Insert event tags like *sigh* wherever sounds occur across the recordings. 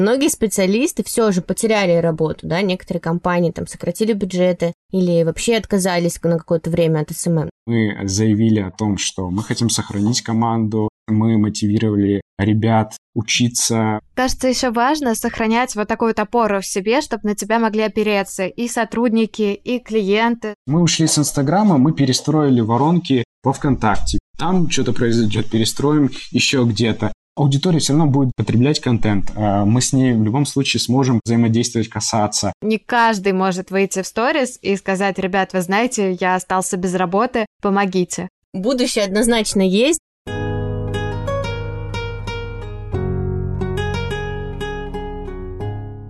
Многие специалисты все же потеряли работу, да, некоторые компании там сократили бюджеты или вообще отказались на какое-то время от SMM. Мы заявили о том, что мы хотим сохранить команду, мы мотивировали ребят учиться. Кажется, еще важно сохранять вот такую вот опору в себе, чтобы на тебя могли опереться и сотрудники, и клиенты. Мы ушли с Инстаграма, мы перестроили воронки во ВКонтакте. Там что-то произойдет, перестроим еще где-то аудитория все равно будет потреблять контент. А мы с ней в любом случае сможем взаимодействовать, касаться. Не каждый может выйти в сторис и сказать, ребят, вы знаете, я остался без работы, помогите. Будущее однозначно есть.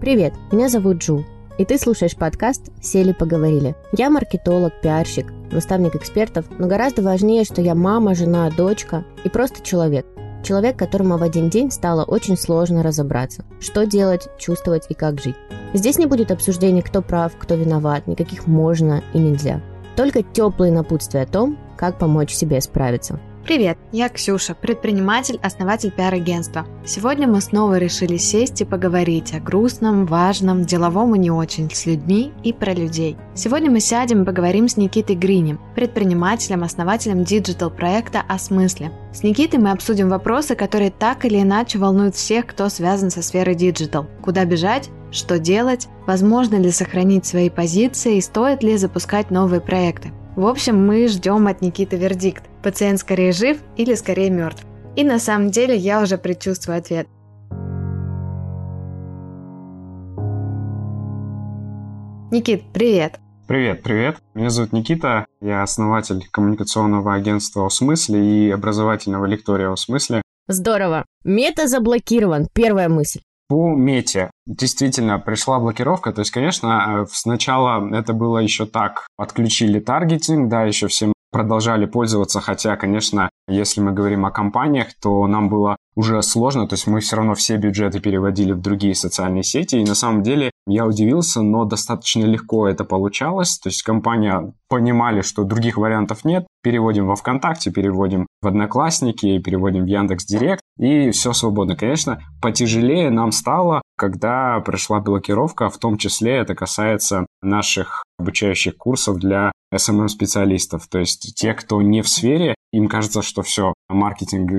Привет, меня зовут Джу, и ты слушаешь подкаст «Сели поговорили». Я маркетолог, пиарщик, наставник экспертов, но гораздо важнее, что я мама, жена, дочка и просто человек – Человек, которому в один день стало очень сложно разобраться, что делать, чувствовать и как жить. Здесь не будет обсуждений, кто прав, кто виноват, никаких можно и нельзя. Только теплые напутствия о том, как помочь себе справиться. Привет, я Ксюша, предприниматель, основатель пиар-агентства. Сегодня мы снова решили сесть и поговорить о грустном, важном, деловом и не очень, с людьми и про людей. Сегодня мы сядем и поговорим с Никитой Гринем, предпринимателем, основателем digital-проекта «О смысле». С Никитой мы обсудим вопросы, которые так или иначе волнуют всех, кто связан со сферой digital. Куда бежать, что делать, возможно ли сохранить свои позиции и стоит ли запускать новые проекты. В общем, мы ждем от Никиты вердикт. Пациент скорее жив или скорее мертв. И на самом деле я уже предчувствую ответ. Никит, привет! Привет, привет. Меня зовут Никита. Я основатель коммуникационного агентства «О смысле» и образовательного лектория «О смысле». Здорово. Мета заблокирован. Первая мысль. По мете действительно пришла блокировка. То есть, конечно, э, сначала это было еще так. Отключили таргетинг, да, еще всем продолжали пользоваться, хотя, конечно, если мы говорим о компаниях, то нам было уже сложно, то есть мы все равно все бюджеты переводили в другие социальные сети, и на самом деле я удивился, но достаточно легко это получалось, то есть компания понимали, что других вариантов нет, переводим во ВКонтакте, переводим в Одноклассники, переводим в Яндекс Директ, и все свободно. Конечно, потяжелее нам стало, когда пришла блокировка, в том числе это касается наших обучающих курсов для SMM-специалистов. То есть те, кто не в сфере, им кажется, что все, маркетинг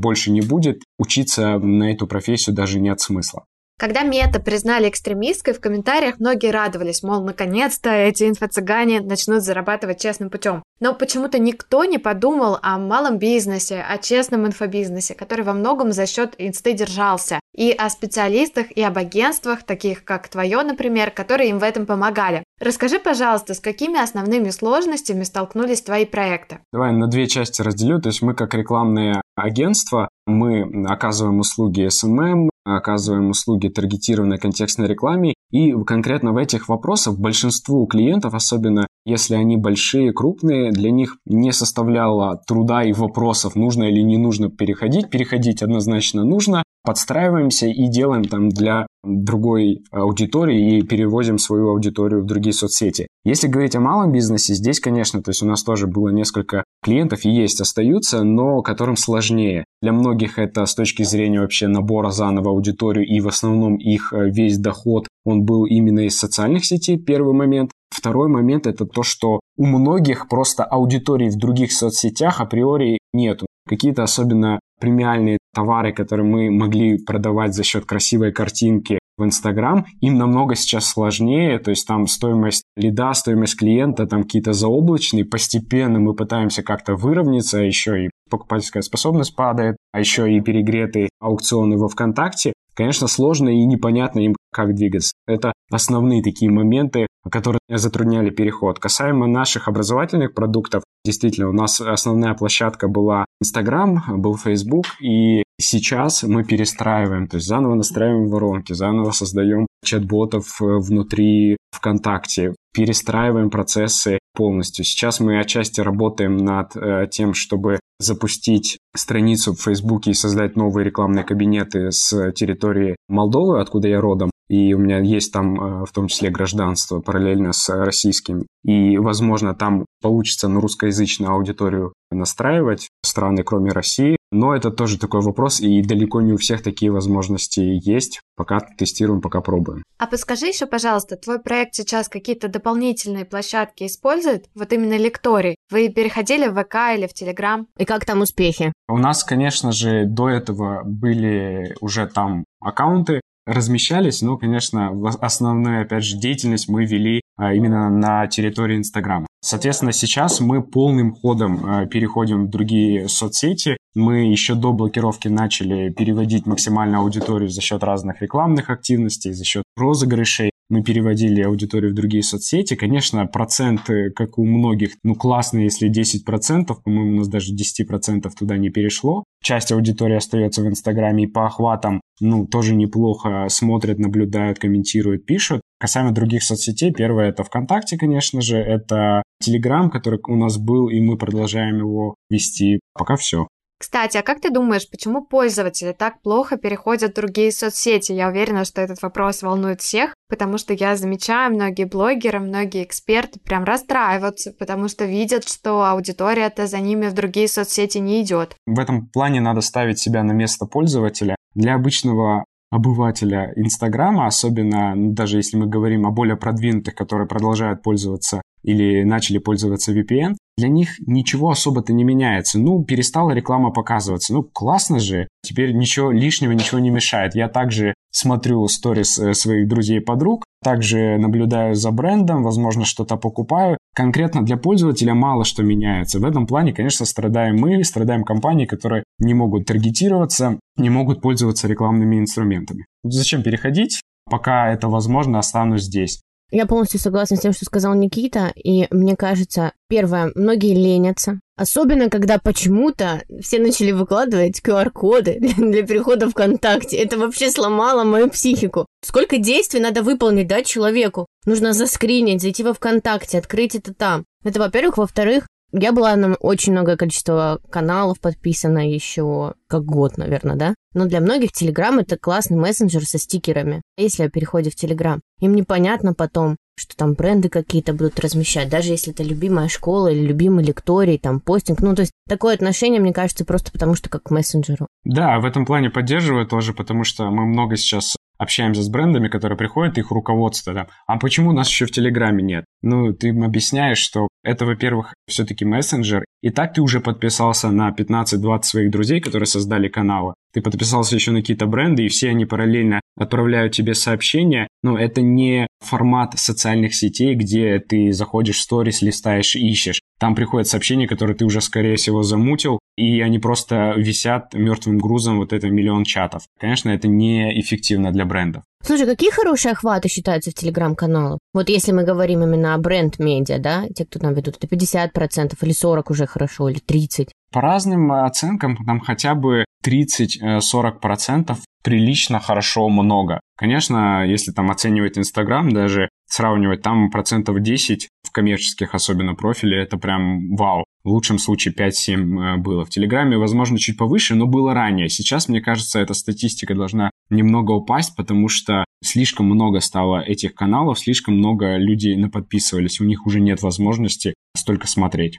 больше не будет, учиться на эту профессию даже нет смысла. Когда мета признали экстремисткой, в комментариях многие радовались, мол, наконец-то эти инфо-цыгане начнут зарабатывать честным путем. Но почему-то никто не подумал о малом бизнесе, о честном инфобизнесе, который во многом за счет инсты держался, и о специалистах и об агентствах, таких как твое, например, которые им в этом помогали. Расскажи, пожалуйста, с какими основными сложностями столкнулись твои проекты? Давай на две части разделю. То есть мы как рекламное агентство, мы оказываем услуги SMM, оказываем услуги таргетированной контекстной рекламе, и конкретно в этих вопросах большинству клиентов, особенно если они большие, крупные, для них не составляло труда и вопросов, нужно или не нужно переходить. Переходить однозначно нужно, подстраиваемся и делаем там для другой аудитории и перевозим свою аудиторию в другие соцсети. Если говорить о малом бизнесе, здесь, конечно, то есть у нас тоже было несколько клиентов и есть, остаются, но которым сложнее. Для многих это с точки зрения вообще набора заново аудиторию и в основном их э, весь доход, он был именно из социальных сетей, первый момент. Второй момент это то, что у многих просто аудитории в других соцсетях априори нету. Какие-то особенно премиальные товары, которые мы могли продавать за счет красивой картинки в Инстаграм, им намного сейчас сложнее, то есть там стоимость лида, стоимость клиента, там какие-то заоблачные, постепенно мы пытаемся как-то выровняться, еще и покупательская способность падает, а еще и перегретые аукционы во ВКонтакте, конечно, сложно и непонятно им, как двигаться. Это основные такие моменты, которые затрудняли переход. Касаемо наших образовательных продуктов, действительно, у нас основная площадка была Инстаграм, был Фейсбук, и сейчас мы перестраиваем, то есть заново настраиваем воронки, заново создаем чат-ботов э, внутри ВКонтакте, перестраиваем процессы полностью. Сейчас мы отчасти работаем над э, тем, чтобы запустить страницу в Фейсбуке и создать новые рекламные кабинеты с территории Молдовы, откуда я родом. И у меня есть там э, в том числе гражданство параллельно с российским. И, возможно, там получится на русскоязычную аудиторию настраивать страны, кроме России. Но это тоже такой вопрос, и далеко не у всех такие возможности есть. Пока тестируем, пока пробуем. А подскажи еще, пожалуйста, твой проект сейчас какие-то дополнительные площадки использует? Вот именно лекторий. Вы переходили в ВК или в Телеграм? И как там успехи? У нас, конечно же, до этого были уже там аккаунты, размещались, но, конечно, основную, опять же, деятельность мы вели а, именно на территории Инстаграма. Соответственно, сейчас мы полным ходом а, переходим в другие соцсети. Мы еще до блокировки начали переводить максимальную аудиторию за счет разных рекламных активностей, за счет розыгрышей мы переводили аудиторию в другие соцсети. Конечно, проценты, как у многих, ну, классные, если 10%, по-моему, у нас даже 10% туда не перешло. Часть аудитории остается в Инстаграме и по охватам, ну, тоже неплохо смотрят, наблюдают, комментируют, пишут. Касаемо других соцсетей, первое это ВКонтакте, конечно же, это Телеграм, который у нас был, и мы продолжаем его вести. Пока все. Кстати, а как ты думаешь, почему пользователи так плохо переходят в другие соцсети? Я уверена, что этот вопрос волнует всех, потому что я замечаю, многие блогеры, многие эксперты прям расстраиваются, потому что видят, что аудитория-то за ними в другие соцсети не идет. В этом плане надо ставить себя на место пользователя. Для обычного обывателя Инстаграма, особенно ну, даже если мы говорим о более продвинутых, которые продолжают пользоваться или начали пользоваться VPN, для них ничего особо-то не меняется. Ну, перестала реклама показываться. Ну, классно же. Теперь ничего лишнего, ничего не мешает. Я также смотрю сторис э, своих друзей и подруг, также наблюдаю за брендом, возможно, что-то покупаю. Конкретно для пользователя мало что меняется. В этом плане, конечно, страдаем мы, страдаем компании, которые не могут таргетироваться, не могут пользоваться рекламными инструментами. Зачем переходить? Пока это возможно, останусь здесь. Я полностью согласна с тем, что сказал Никита, и мне кажется, первое, многие ленятся, Особенно, когда почему-то все начали выкладывать QR-коды *laughs* для перехода ВКонтакте. Это вообще сломало мою психику. Сколько действий надо выполнить, да, человеку? Нужно заскринить, зайти во ВКонтакте, открыть это там. Это, во-первых. Во-вторых, я была на очень многое количество каналов подписана еще как год, наверное, да? Но для многих Telegram это классный мессенджер со стикерами. Если о переходе в Telegram, им непонятно потом, что там бренды какие-то будут размещать, даже если это любимая школа или любимый лекторий, там постинг. Ну, то есть такое отношение, мне кажется, просто потому что как к мессенджеру. Да, в этом плане поддерживаю тоже, потому что мы много сейчас общаемся с брендами, которые приходят, их руководство, да, а почему нас еще в Телеграме нет? Ну, ты им объясняешь, что это, во-первых, все-таки мессенджер, и так ты уже подписался на 15-20 своих друзей, которые создали каналы, ты подписался еще на какие-то бренды, и все они параллельно отправляют тебе сообщения, но это не формат социальных сетей, где ты заходишь в сторис, листаешь ищешь. Там приходят сообщения, которые ты уже, скорее всего, замутил, и они просто висят мертвым грузом вот это миллион чатов. Конечно, это неэффективно для брендов. Слушай, какие хорошие охваты считаются в телеграм-каналах? Вот если мы говорим именно о бренд-медиа, да, те, кто там ведут, это 50% или 40% уже хорошо, или 30%? По разным оценкам, там хотя бы 30-40% прилично, хорошо, много. Конечно, если там оценивать Инстаграм, даже сравнивать, там процентов 10 в коммерческих особенно профиле, это прям вау. В лучшем случае 5-7 э, было. В Телеграме, возможно, чуть повыше, но было ранее. Сейчас, мне кажется, эта статистика должна немного упасть, потому что слишком много стало этих каналов, слишком много людей наподписывались, у них уже нет возможности столько смотреть.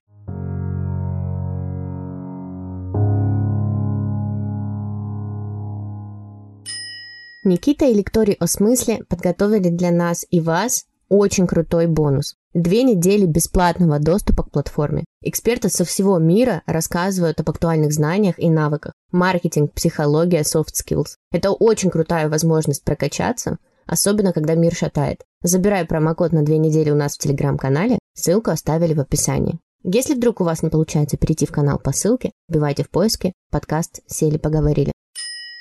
Никита и Лекторий о смысле подготовили для нас и вас очень крутой бонус. Две недели бесплатного доступа к платформе. Эксперты со всего мира рассказывают об актуальных знаниях и навыках. Маркетинг, психология, soft skills. Это очень крутая возможность прокачаться, особенно когда мир шатает. Забирай промокод на две недели у нас в телеграм-канале, ссылку оставили в описании. Если вдруг у вас не получается перейти в канал по ссылке, вбивайте в поиске подкаст «Сели поговорили».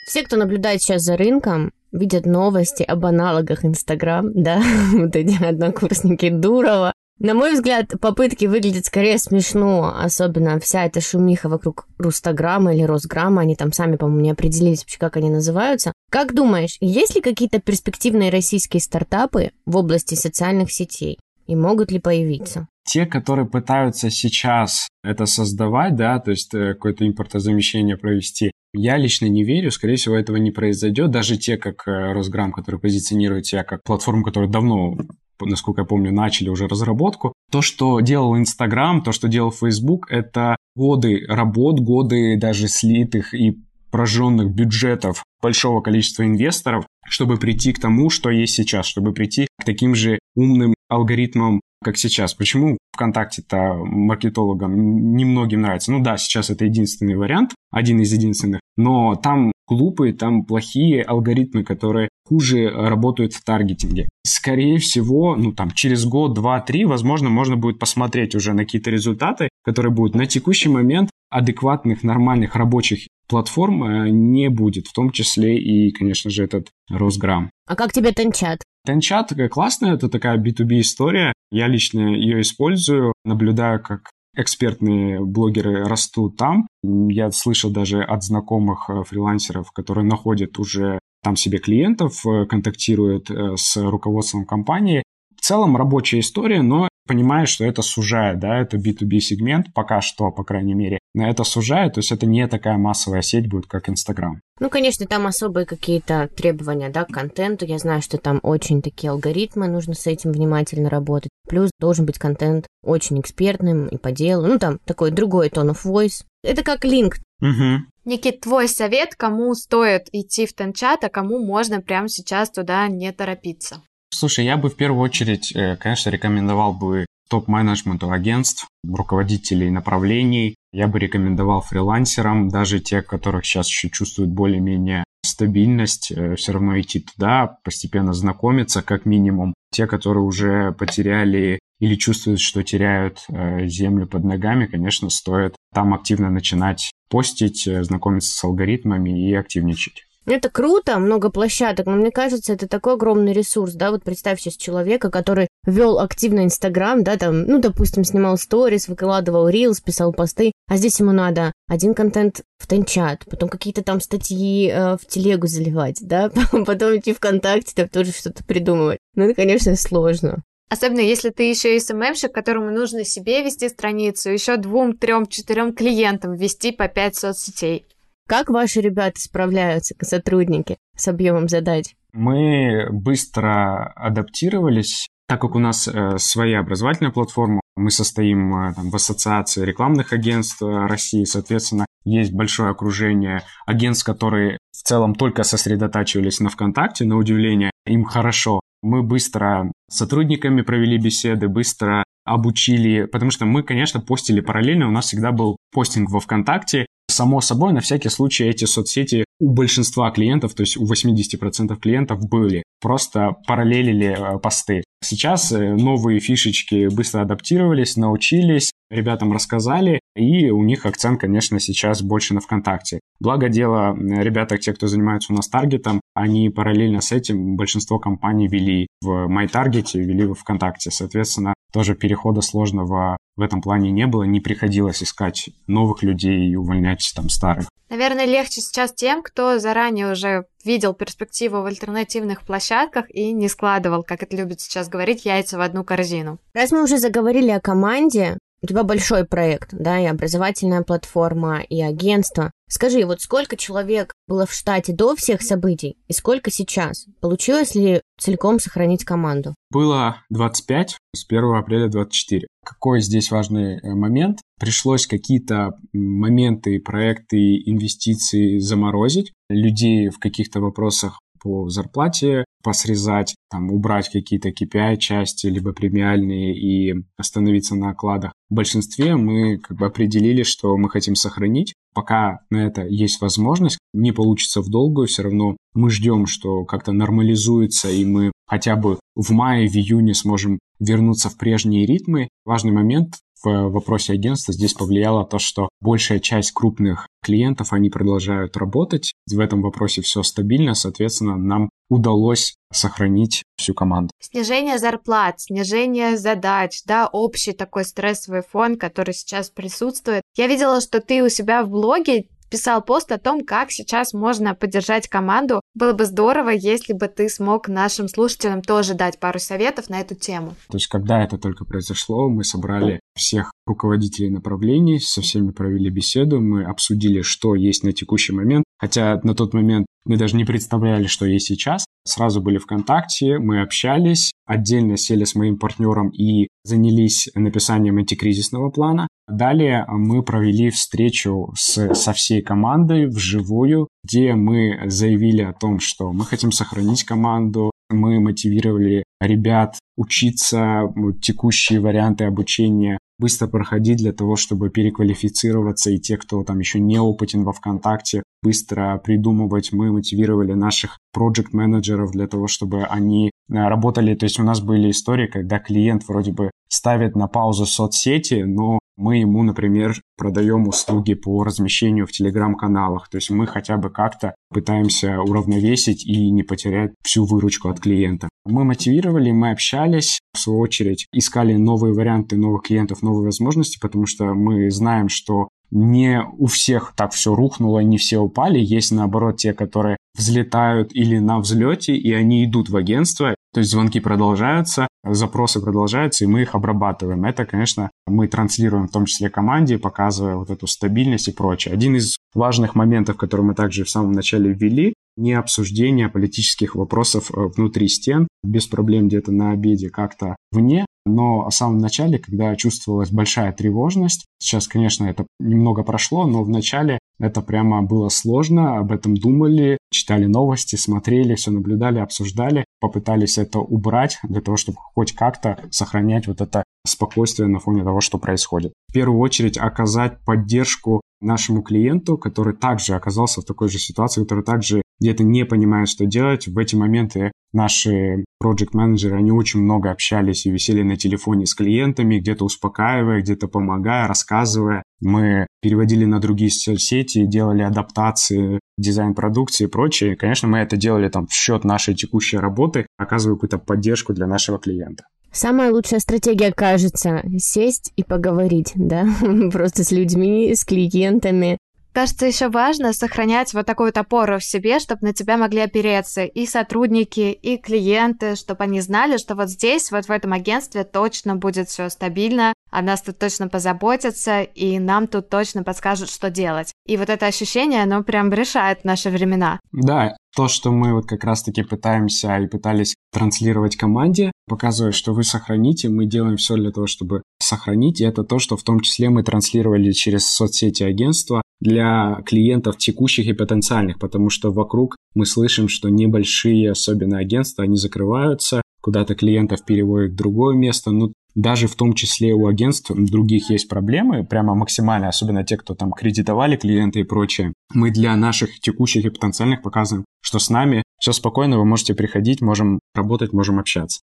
Все, кто наблюдает сейчас за рынком, видят новости об аналогах Инстаграм, *laughs* да, вот эти однокурсники Дурова. На мой взгляд, попытки выглядят скорее смешно, особенно вся эта шумиха вокруг Рустаграма или Росграма, они там сами, по-моему, не определились вообще, как они называются. Как думаешь, есть ли какие-то перспективные российские стартапы в области социальных сетей? И могут ли появиться? те, которые пытаются сейчас это создавать, да, то есть э, какое-то импортозамещение провести, я лично не верю, скорее всего, этого не произойдет. Даже те, как э, Росграм, который позиционирует себя как платформу, которая давно насколько я помню, начали уже разработку. То, что делал Инстаграм, то, что делал Facebook, это годы работ, годы даже слитых и прожженных бюджетов большого количества инвесторов, чтобы прийти к тому, что есть сейчас, чтобы прийти к таким же умным алгоритмам, как сейчас. Почему ВКонтакте-то маркетологам немногим нравится? Ну да, сейчас это единственный вариант, один из единственных, но там глупые, там плохие алгоритмы, которые хуже работают в таргетинге. Скорее всего, ну там через год, два, три, возможно, можно будет посмотреть уже на какие-то результаты, которые будут на текущий момент адекватных, нормальных рабочих платформ э, не будет, в том числе и, конечно же, этот Росграм. А как тебе Тенчат? Тенчат классная, это такая B2B история. Я лично ее использую, наблюдаю, как экспертные блогеры растут там. Я слышал даже от знакомых э, фрилансеров, которые находят уже там себе клиентов, э, контактируют с руководством компании. В целом рабочая история, но понимаешь, что это сужает, да, это B2B сегмент, пока что, по крайней мере, на это сужает, то есть это не такая массовая сеть будет, как Инстаграм. Ну, конечно, там особые какие-то требования, да, к контенту. Я знаю, что там очень такие алгоритмы, нужно с этим внимательно работать. Плюс должен быть контент очень экспертным и по делу. Ну, там такой другой tone of voice. Это как линк. Угу. Никит, твой совет, кому стоит идти в Тенчат, а кому можно прямо сейчас туда не торопиться? Слушай, я бы в первую очередь, э, конечно, рекомендовал бы топ-менеджменту агентств, руководителей направлений. Я бы рекомендовал фрилансерам, даже те, которых сейчас еще чувствуют более-менее стабильность, э, все равно идти туда, постепенно знакомиться, как минимум. Те, которые уже потеряли или чувствуют, что теряют э, землю под ногами, конечно, стоит там активно начинать постить, знакомиться с алгоритмами и активничать. Это круто, много площадок, но мне кажется, это такой огромный ресурс, да, вот представь сейчас человека, который вел активно Инстаграм, да, там, ну, допустим, снимал сторис, выкладывал рилс, писал посты, а здесь ему надо один контент в Тенчат, потом какие-то там статьи э, в телегу заливать, да, *laughs* потом идти ВКонтакте, там тоже что-то придумывать. Ну, это, конечно, сложно. Особенно если ты еще и СММщик, которому нужно себе вести страницу, еще двум, трем, четырем клиентам вести по пять соцсетей. Как ваши ребята справляются, сотрудники, с объемом задач? Мы быстро адаптировались, так как у нас э, своя образовательная платформа, мы состоим э, там, в ассоциации рекламных агентств России, соответственно, есть большое окружение агентств, которые в целом только сосредотачивались на ВКонтакте, на удивление, им хорошо. Мы быстро с сотрудниками провели беседы, быстро обучили, потому что мы, конечно, постили параллельно, у нас всегда был постинг во ВКонтакте, Само собой, на всякий случай эти соцсети у большинства клиентов, то есть у 80% клиентов были, просто параллелили э, посты. Сейчас э, новые фишечки быстро адаптировались, научились, ребятам рассказали, и у них акцент, конечно, сейчас больше на ВКонтакте. Благо дело, ребята, те, кто занимается у нас таргетом, они параллельно с этим большинство компаний вели в MyTarget, вели в ВКонтакте. Соответственно, тоже перехода сложного в этом плане не было, не приходилось искать новых людей и увольнять там старых. Наверное, легче сейчас тем, кто заранее уже видел перспективу в альтернативных площадках и не складывал, как это любят сейчас говорить, яйца в одну корзину. Раз мы уже заговорили о команде, у тебя большой проект, да, и образовательная платформа, и агентство. Скажи, вот сколько человек было в штате до всех событий и сколько сейчас? Получилось ли целиком сохранить команду? Было 25 с 1 апреля 24. Какой здесь важный э, момент? Пришлось какие-то моменты, проекты, инвестиции заморозить, людей в каких-то вопросах по зарплате посрезать, там, убрать какие-то KPI-части, либо премиальные и остановиться на окладах. В большинстве мы как бы определили, что мы хотим сохранить. Пока на это есть возможность, не получится в долгую, все равно мы ждем, что как-то нормализуется, и мы хотя бы в мае, в июне сможем вернуться в прежние ритмы. Важный момент в вопросе агентства здесь повлияло то, что большая часть крупных клиентов, они продолжают работать. В этом вопросе все стабильно, соответственно, нам удалось сохранить всю команду. Снижение зарплат, снижение задач, да, общий такой стрессовый фон, который сейчас присутствует. Я видела, что ты у себя в блоге писал пост о том, как сейчас можно поддержать команду. Было бы здорово, если бы ты смог нашим слушателям тоже дать пару советов на эту тему. То есть, когда это только произошло, мы собрали всех руководителей направлений, со всеми провели беседу, мы обсудили, что есть на текущий момент. Хотя на тот момент мы даже не представляли, что есть сейчас. Сразу были ВКонтакте, мы общались, отдельно сели с моим партнером и занялись написанием антикризисного плана. Далее мы провели встречу с, со всей командой вживую, где мы заявили о том, что мы хотим сохранить команду, мы мотивировали ребят учиться, текущие варианты обучения быстро проходить для того, чтобы переквалифицироваться, и те, кто там еще не опытен во ВКонтакте, быстро придумывать. Мы мотивировали наших проект менеджеров для того, чтобы они э, работали. То есть у нас были истории, когда клиент вроде бы ставит на паузу соцсети, но мы ему, например, продаем услуги по размещению в телеграм-каналах. То есть мы хотя бы как-то пытаемся уравновесить и не потерять всю выручку от клиента. Мы мотивировали, мы общались, в свою очередь искали новые варианты новых клиентов, новые возможности, потому что мы знаем, что не у всех так все рухнуло, не все упали. Есть, наоборот, те, которые взлетают или на взлете, и они идут в агентство. То есть звонки продолжаются, запросы продолжаются, и мы их обрабатываем. Это, конечно, мы транслируем в том числе команде, показывая вот эту стабильность и прочее. Один из важных моментов, который мы также в самом начале ввели, не обсуждение политических вопросов э, внутри стен, без проблем где-то на обеде, как-то вне, но в самом начале, когда чувствовалась большая тревожность, сейчас, конечно, это немного прошло, но в начале это прямо было сложно, об этом думали, читали новости, смотрели, все наблюдали, обсуждали, попытались это убрать для того, чтобы хоть как-то сохранять вот это спокойствие на фоне того, что происходит. В первую очередь оказать поддержку нашему клиенту, который также оказался в такой же ситуации, который также где-то не понимает, что делать. В эти моменты наши project менеджеры они очень много общались и висели на телефоне с клиентами, где-то успокаивая, где-то помогая, рассказывая. Мы переводили на другие соцсети, делали адаптации, дизайн продукции и прочее. конечно, мы это делали там в счет нашей текущей работы, оказывая какую-то поддержку для нашего клиента. Самая лучшая стратегия, кажется, сесть и поговорить, да, *laughs* просто с людьми, с клиентами, Кажется, еще важно сохранять вот такую опору в себе, чтобы на тебя могли опереться и сотрудники, и клиенты, чтобы они знали, что вот здесь, вот в этом агентстве точно будет все стабильно, о нас тут точно позаботятся, и нам тут точно подскажут, что делать. И вот это ощущение, оно прям решает наши времена. Да, то, что мы вот как раз-таки пытаемся и пытались транслировать команде, показывает, что вы сохраните, мы делаем все для того, чтобы сохранить, и это то, что в том числе мы транслировали через соцсети агентства для клиентов текущих и потенциальных, потому что вокруг мы слышим, что небольшие, особенно агентства, они закрываются, куда-то клиентов переводят в другое место, ну, даже в том числе у агентств других есть проблемы, прямо максимально, особенно те, кто там кредитовали клиенты и прочее. Мы для наших текущих и потенциальных показываем, что с нами все спокойно, вы можете приходить, можем работать, можем общаться.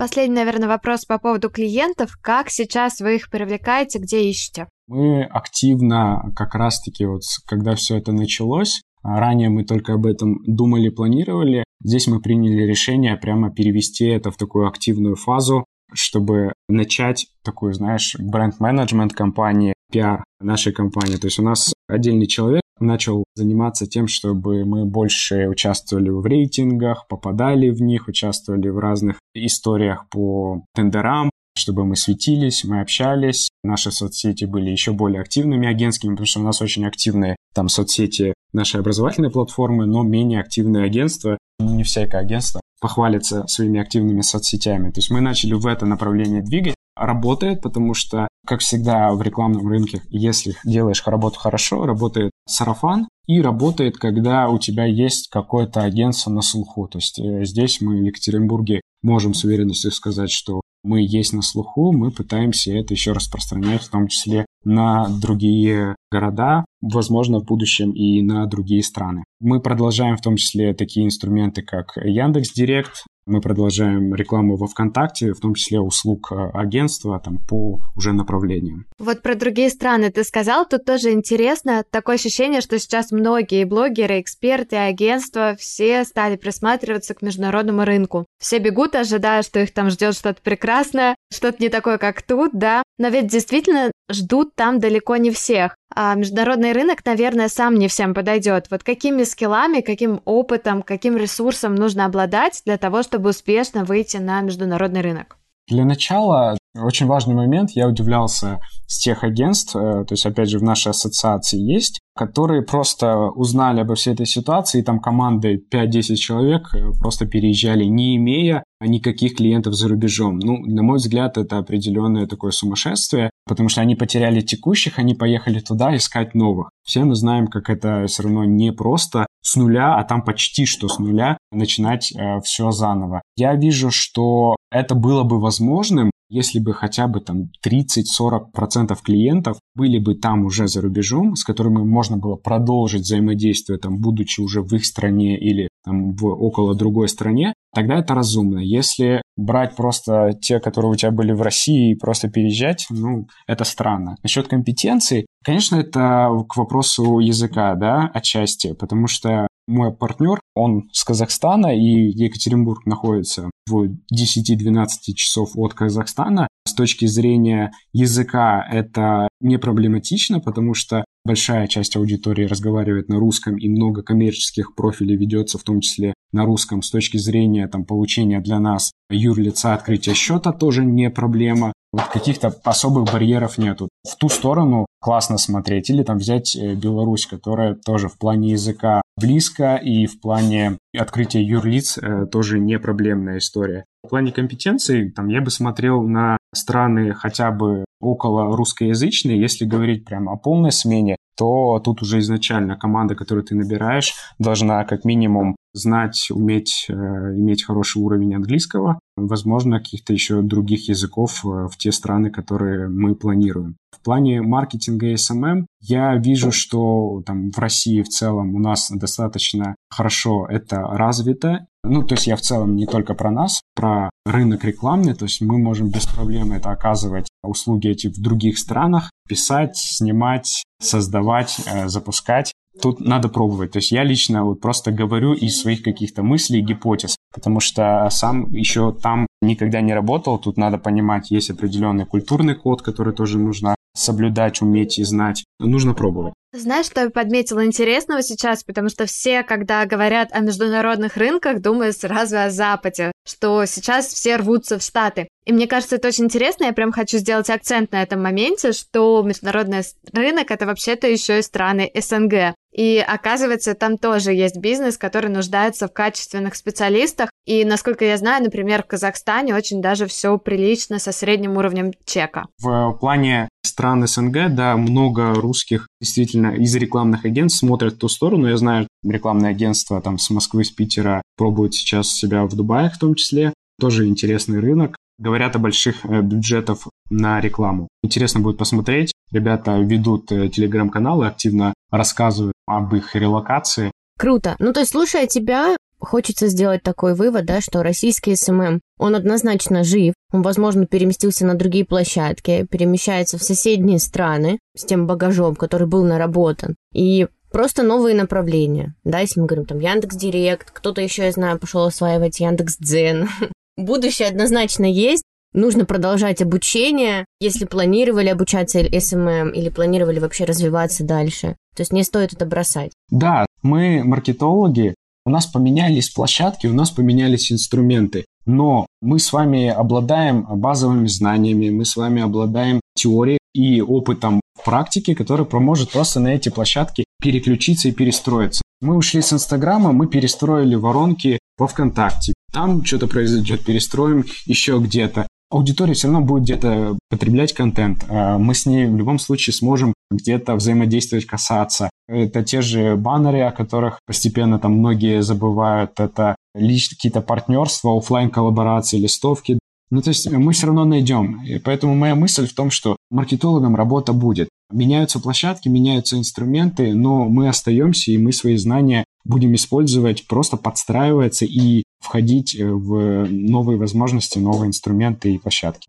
Последний, наверное, вопрос по поводу клиентов. Как сейчас вы их привлекаете, где ищете? Мы активно, как раз-таки вот, когда все это началось, ранее мы только об этом думали, планировали, здесь мы приняли решение прямо перевести это в такую активную фазу, чтобы начать такую, знаешь, бренд-менеджмент компании, пиар нашей компании. То есть у нас отдельный человек начал заниматься тем, чтобы мы больше участвовали в рейтингах, попадали в них, участвовали в разных историях по тендерам, чтобы мы светились, мы общались, наши соцсети были еще более активными агентскими, потому что у нас очень активные там соцсети нашей образовательной платформы, но менее активные агентства. Не всякое агентство похвалится своими активными соцсетями. То есть мы начали в это направление двигать. Работает, потому что, как всегда в рекламном рынке, если делаешь работу хорошо, работает сарафан, и работает, когда у тебя есть какое-то агентство на слуху. То есть э, здесь мы в Екатеринбурге можем с уверенностью сказать, что мы есть на слуху, мы пытаемся это еще распространять, в том числе на другие города, возможно, в будущем и на другие страны. Мы продолжаем в том числе такие инструменты, как Яндекс Директ, мы продолжаем рекламу во ВКонтакте, в том числе услуг э, агентства там, по уже направлениям. Вот про другие страны ты сказал, тут тоже интересно. Такое ощущение, что сейчас многие блогеры, эксперты, агентства, все стали присматриваться к международному рынку. Все бегут, ожидая, что их там ждет что-то прекрасное, что-то не такое, как тут, да. Но ведь действительно ждут там далеко не всех. А международный рынок, наверное, сам не всем подойдет. Вот какими скиллами, каким опытом, каким ресурсом нужно обладать для того, чтобы успешно выйти на международный рынок? Для начала Очень важный момент, я удивлялся с тех агентств, э, то есть, опять же, в нашей ассоциации есть, которые просто узнали обо всей этой ситуации, и там командой 5-10 человек э, просто переезжали, не имея никаких клиентов за рубежом. Ну, на мой взгляд, это определенное такое сумасшествие, потому что они потеряли текущих, они поехали туда искать новых. Все мы знаем, как это все равно не просто с нуля, а там почти что с нуля начинать э, все заново. Я вижу, что это было бы возможным, если бы хотя бы там 30-40% клиентов были бы там уже за рубежом, с которыми можно было продолжить взаимодействие, там, будучи уже в их стране или там, в около другой стране, тогда это разумно. Если брать просто те, которые у тебя были в России, и просто переезжать, ну, это странно. Насчет компетенций, конечно, это к вопросу языка, да, отчасти, потому что мой партнер, он с Казахстана, и Екатеринбург находится в 10-12 часов от Казахстана. С точки зрения языка это не проблематично, потому что большая часть аудитории разговаривает на русском, и много коммерческих профилей ведется в том числе на русском. С точки зрения там, получения для нас юрлица открытия счета тоже не проблема. Вот каких-то особых барьеров нету. В ту сторону классно смотреть. Или там взять э, Беларусь, которая тоже в плане языка близко, и в плане открытия юрлиц э, тоже не проблемная история. В плане компетенций там, я бы смотрел на страны хотя бы около русскоязычные. Если говорить прям о полной смене, то тут уже изначально команда, которую ты набираешь, должна как минимум знать, уметь, э, иметь хороший уровень английского, возможно, каких-то еще других языков э, в те страны, которые мы планируем. В плане маркетинга и SMM я вижу, что там в России в целом у нас достаточно хорошо это развито. Ну, то есть я в целом не только про нас, про рынок рекламный, то есть мы можем без проблем это оказывать услуги эти в других странах, писать, снимать, создавать, э, запускать. Тут надо пробовать. То есть я лично вот просто говорю из своих каких-то мыслей, гипотез, потому что сам еще там никогда не работал. Тут надо понимать, есть определенный культурный код, который тоже нужно соблюдать, уметь и знать. Нужно пробовать. Знаешь, что я подметила интересного сейчас, потому что все, когда говорят о международных рынках, думают сразу о Западе, что сейчас все рвутся в Штаты. И мне кажется, это очень интересно, я прям хочу сделать акцент на этом моменте, что международный рынок — это вообще-то еще и страны СНГ. И оказывается, там тоже есть бизнес, который нуждается в качественных специалистах. И, насколько я знаю, например, в Казахстане очень даже все прилично со средним уровнем чека. В плане стран СНГ, да, много русских действительно из рекламных агентств смотрят в ту сторону. Я знаю, рекламное агентство там с Москвы, с Питера пробуют сейчас себя в Дубае в том числе. Тоже интересный рынок. Говорят о больших э, бюджетах на рекламу. Интересно будет посмотреть. Ребята ведут э, телеграм-каналы, активно рассказывают об их релокации. Круто. Ну, то есть, слушая тебя, хочется сделать такой вывод, да, что российский SMM, он однозначно жив, он, возможно, переместился на другие площадки, перемещается в соседние страны с тем багажом, который был наработан. И просто новые направления, да, если мы говорим там Яндекс Директ, кто-то еще, я знаю, пошел осваивать Яндекс Дзен. *laughs* Будущее однозначно есть, Нужно продолжать обучение, если планировали обучаться SMM или планировали вообще развиваться дальше. То есть не стоит это бросать. Да, мы маркетологи, у нас поменялись площадки, у нас поменялись инструменты. Но мы с вами обладаем базовыми знаниями, мы с вами обладаем теорией и опытом практики, который поможет просто на эти площадки переключиться и перестроиться. Мы ушли с Инстаграма, мы перестроили воронки во ВКонтакте. Там что-то произойдет, перестроим еще где-то аудитория все равно будет где-то потреблять контент. А мы с ней в любом случае сможем где-то взаимодействовать, касаться. Это те же баннеры, о которых постепенно там многие забывают. Это лишь какие-то партнерства, офлайн коллаборации листовки. Ну, то есть мы все равно найдем. И поэтому моя мысль в том, что маркетологам работа будет. Меняются площадки, меняются инструменты, но мы остаемся, и мы свои знания будем использовать, просто подстраиваться и входить э, в новые возможности, новые инструменты и площадки.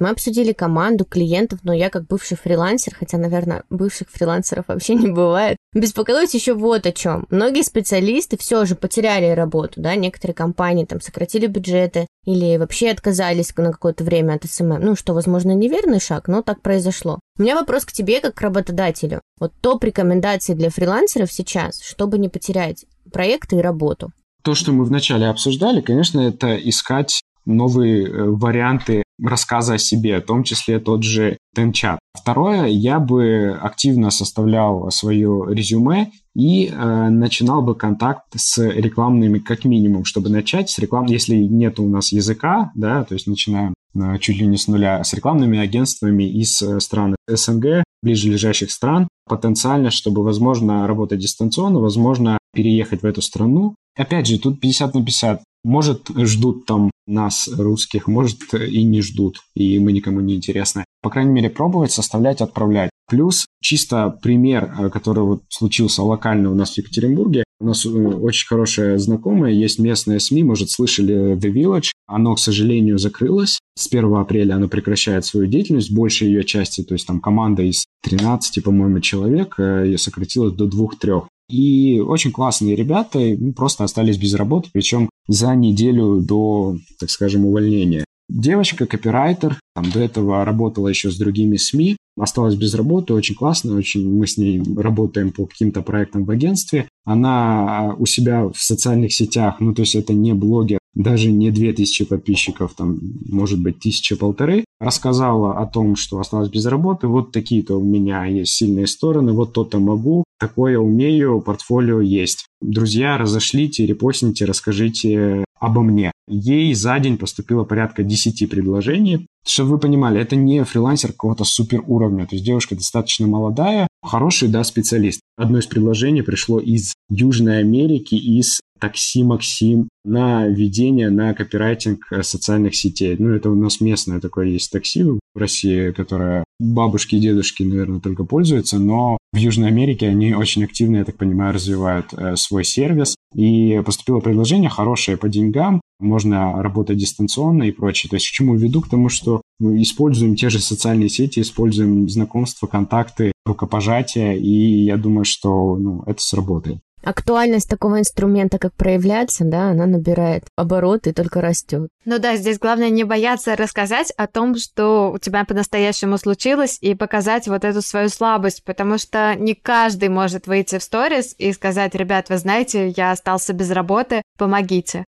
Мы обсудили команду, клиентов, но я как бывший фрилансер, хотя, наверное, бывших фрилансеров вообще не бывает, беспокоюсь еще вот о чем. Многие специалисты все же потеряли работу, да, некоторые компании там сократили бюджеты или вообще отказались на какое-то время от SMM. Ну, что, возможно, неверный шаг, но так произошло. У меня вопрос к тебе как к работодателю. Вот топ рекомендации для фрилансеров сейчас, чтобы не потерять проекты и работу? То, что мы вначале обсуждали, конечно, это искать новые э, варианты рассказа о себе, в том числе тот же Тенчат. Второе, я бы активно составлял свое резюме и э, начинал бы контакт с рекламными как минимум, чтобы начать с реклам, если нет у нас языка, да, то есть начинаем э, чуть ли не с нуля, с рекламными агентствами из э, стран СНГ, ближайших стран, потенциально, чтобы, возможно, работать дистанционно, возможно, переехать в эту страну. Опять же, тут 50 на 50. Может, ждут там нас, русских, может, и не ждут, и мы никому не интересны. По крайней мере, пробовать, составлять, отправлять. Плюс чисто пример, э, который вот случился локально у нас в Екатеринбурге. У нас э, очень хорошая знакомая, есть местная СМИ, может, слышали The Village. Оно, к сожалению, закрылось. С 1 апреля оно прекращает свою деятельность. Большая ее части, то есть там команда из 13, по-моему, человек, э, ее сократилась до 2-3. И очень классные ребята просто остались без работы, причем за неделю до, так скажем, увольнения. Девочка, копирайтер, там до этого работала еще с другими СМИ, осталась без работы, очень классно, очень мы с ней работаем по каким-то проектам в агентстве. Она у себя в социальных сетях, ну то есть это не блогер, даже не 2000 подписчиков, там, может быть, тысяча-полторы, рассказала о том, что осталась без работы, вот такие-то у меня есть сильные стороны, вот то-то могу, такое умею, портфолио есть. Друзья, разошлите, репостните, расскажите обо мне. Ей за день поступило порядка 10 предложений. Чтобы вы понимали, это не фрилансер какого-то супер уровня. То есть девушка достаточно молодая, хороший, да, специалист. Одно из предложений пришло из Южной Америки, из такси Максим на ведение, на копирайтинг э, социальных сетей. Ну, это у нас местное такое есть такси в России, которое бабушки и дедушки, наверное, только пользуются, но в Южной Америке они очень активно, я так понимаю, развивают э, свой сервис. И поступило предложение хорошее по деньгам, можно работать дистанционно и прочее. То есть к чему веду? К тому, что используем те же социальные сети, используем знакомства, контакты, рукопожатия, и я думаю, что ну, это сработает актуальность такого инструмента, как проявляться, да, она набирает обороты и только растет. Ну да, здесь главное не бояться рассказать о том, что у тебя по-настоящему случилось, и показать вот эту свою слабость, потому что не каждый может выйти в сторис и сказать, ребят, вы знаете, я остался без работы, помогите.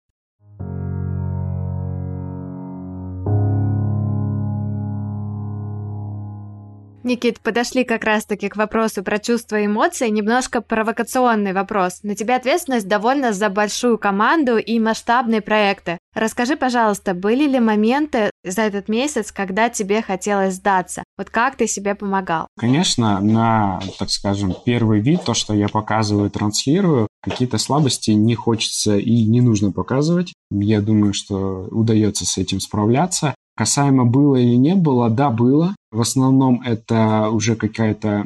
Никит, подошли как раз-таки к вопросу про чувства и эмоции. Немножко провокационный вопрос. На тебя ответственность довольно за большую команду и масштабные проекты. Расскажи, пожалуйста, были ли моменты за этот месяц, когда тебе хотелось сдаться? Вот как ты себе помогал? Конечно, на, так скажем, первый вид, то, что я показываю, транслирую, какие-то слабости не хочется и не нужно показывать. Я думаю, что удается с этим справляться. Касаемо было или не было, да, было. В основном это уже какая-то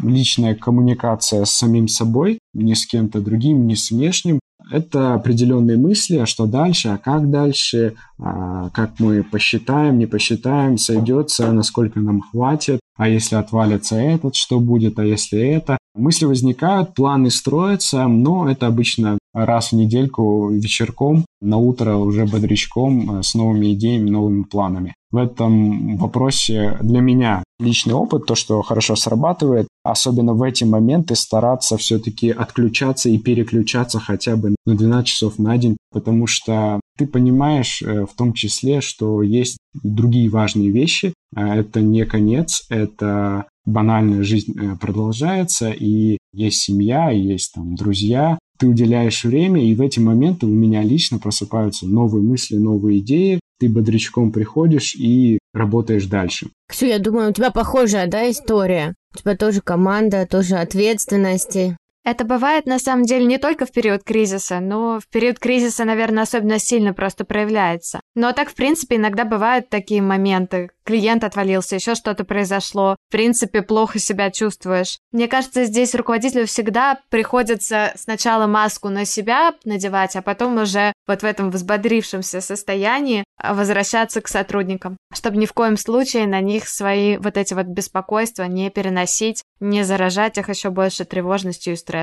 личная коммуникация с самим собой, не с кем-то другим, не с внешним. Это определенные мысли, а что дальше, а как дальше, а как мы посчитаем, не посчитаем, сойдется, насколько нам хватит, а если отвалится этот, что будет, а если это. Мысли возникают, планы строятся, но это обычно раз в недельку вечерком, на утро уже бодрячком, э, с новыми идеями, новыми планами. В этом вопросе для меня личный опыт, то, что хорошо срабатывает, особенно в эти моменты стараться все-таки отключаться и переключаться хотя бы на 12 часов на день, потому что ты понимаешь э, в том числе, что есть другие важные вещи. Э, это не конец, это банальная жизнь продолжается, и есть семья, есть там друзья, ты уделяешь время, и в эти моменты у меня лично просыпаются новые мысли, новые идеи, ты бодрячком приходишь и работаешь дальше. Ксю, я думаю, у тебя похожая, да, история? У тебя тоже команда, тоже ответственности. Это бывает на самом деле не только в период кризиса, но в период кризиса, наверное, особенно сильно просто проявляется. Но так, в принципе, иногда бывают такие моменты. Клиент отвалился, еще что-то произошло. В принципе, плохо себя чувствуешь. Мне кажется, здесь руководителю всегда приходится сначала маску на себя надевать, а потом уже вот в этом взбодрившемся состоянии возвращаться к сотрудникам, чтобы ни в коем случае на них свои вот эти вот беспокойства не переносить, не заражать их еще больше тревожностью и стрессом.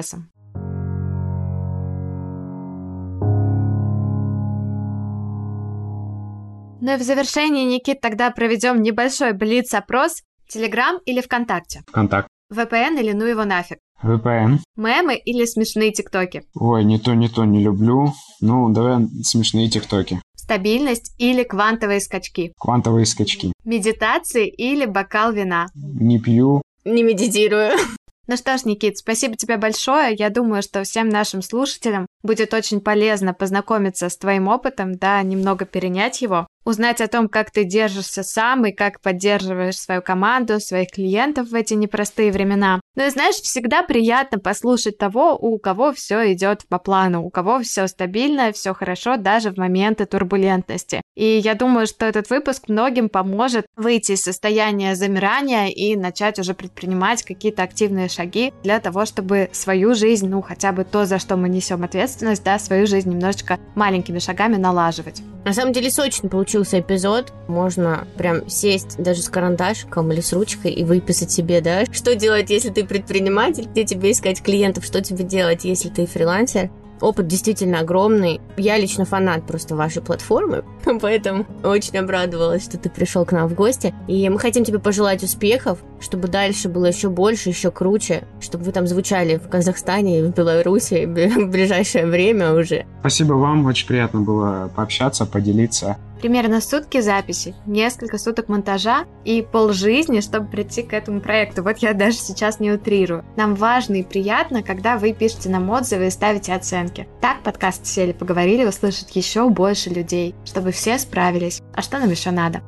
Ну и в завершении, Никит, тогда проведем небольшой блиц-опрос. Телеграм или ВКонтакте? ВКонтакте. VPN или ну его нафиг? VPN. Мемы или смешные тиктоки? Ой, не то, не то не люблю. Ну, давай смешные тиктоки. Стабильность или квантовые скачки? Квантовые скачки. Медитации или бокал вина? Не пью. Не медитирую. Ну что ж, Никит, спасибо тебе большое. Я думаю, что всем нашим слушателям будет очень полезно познакомиться с твоим опытом, да, немного перенять его узнать о том, как ты держишься сам и как поддерживаешь свою команду, своих клиентов в эти непростые времена. Ну и знаешь, всегда приятно послушать того, у кого все идет по плану, у кого все стабильно, все хорошо даже в моменты турбулентности. И я думаю, что этот выпуск многим поможет выйти из состояния замирания и начать уже предпринимать какие-то активные шаги для того, чтобы свою жизнь, ну хотя бы то, за что мы несем ответственность, да, свою жизнь немножечко маленькими шагами налаживать. На самом деле сочный получился эпизод. Можно прям сесть даже с карандашиком или с ручкой и выписать себе, да, *laughs* что делать, если ты предприниматель, где тебе искать клиентов, что тебе делать, если ты фрилансер. Опыт действительно огромный. Я лично фанат просто вашей платформы, *laughs* поэтому очень обрадовалась, что ты пришел к нам в гости. И мы хотим тебе пожелать успехов, чтобы дальше было еще больше, еще круче, чтобы вы там звучали в Казахстане и в Беларуси *laughs* в ближайшее время уже. Спасибо вам, очень приятно было пообщаться, поделиться примерно сутки записи, несколько суток монтажа и полжизни, чтобы прийти к этому проекту. Вот я даже сейчас не утрирую. Нам важно и приятно, когда вы пишете нам отзывы и ставите оценки. Так подкаст «Сели поговорили» услышат еще больше людей, чтобы все справились. А что нам еще надо?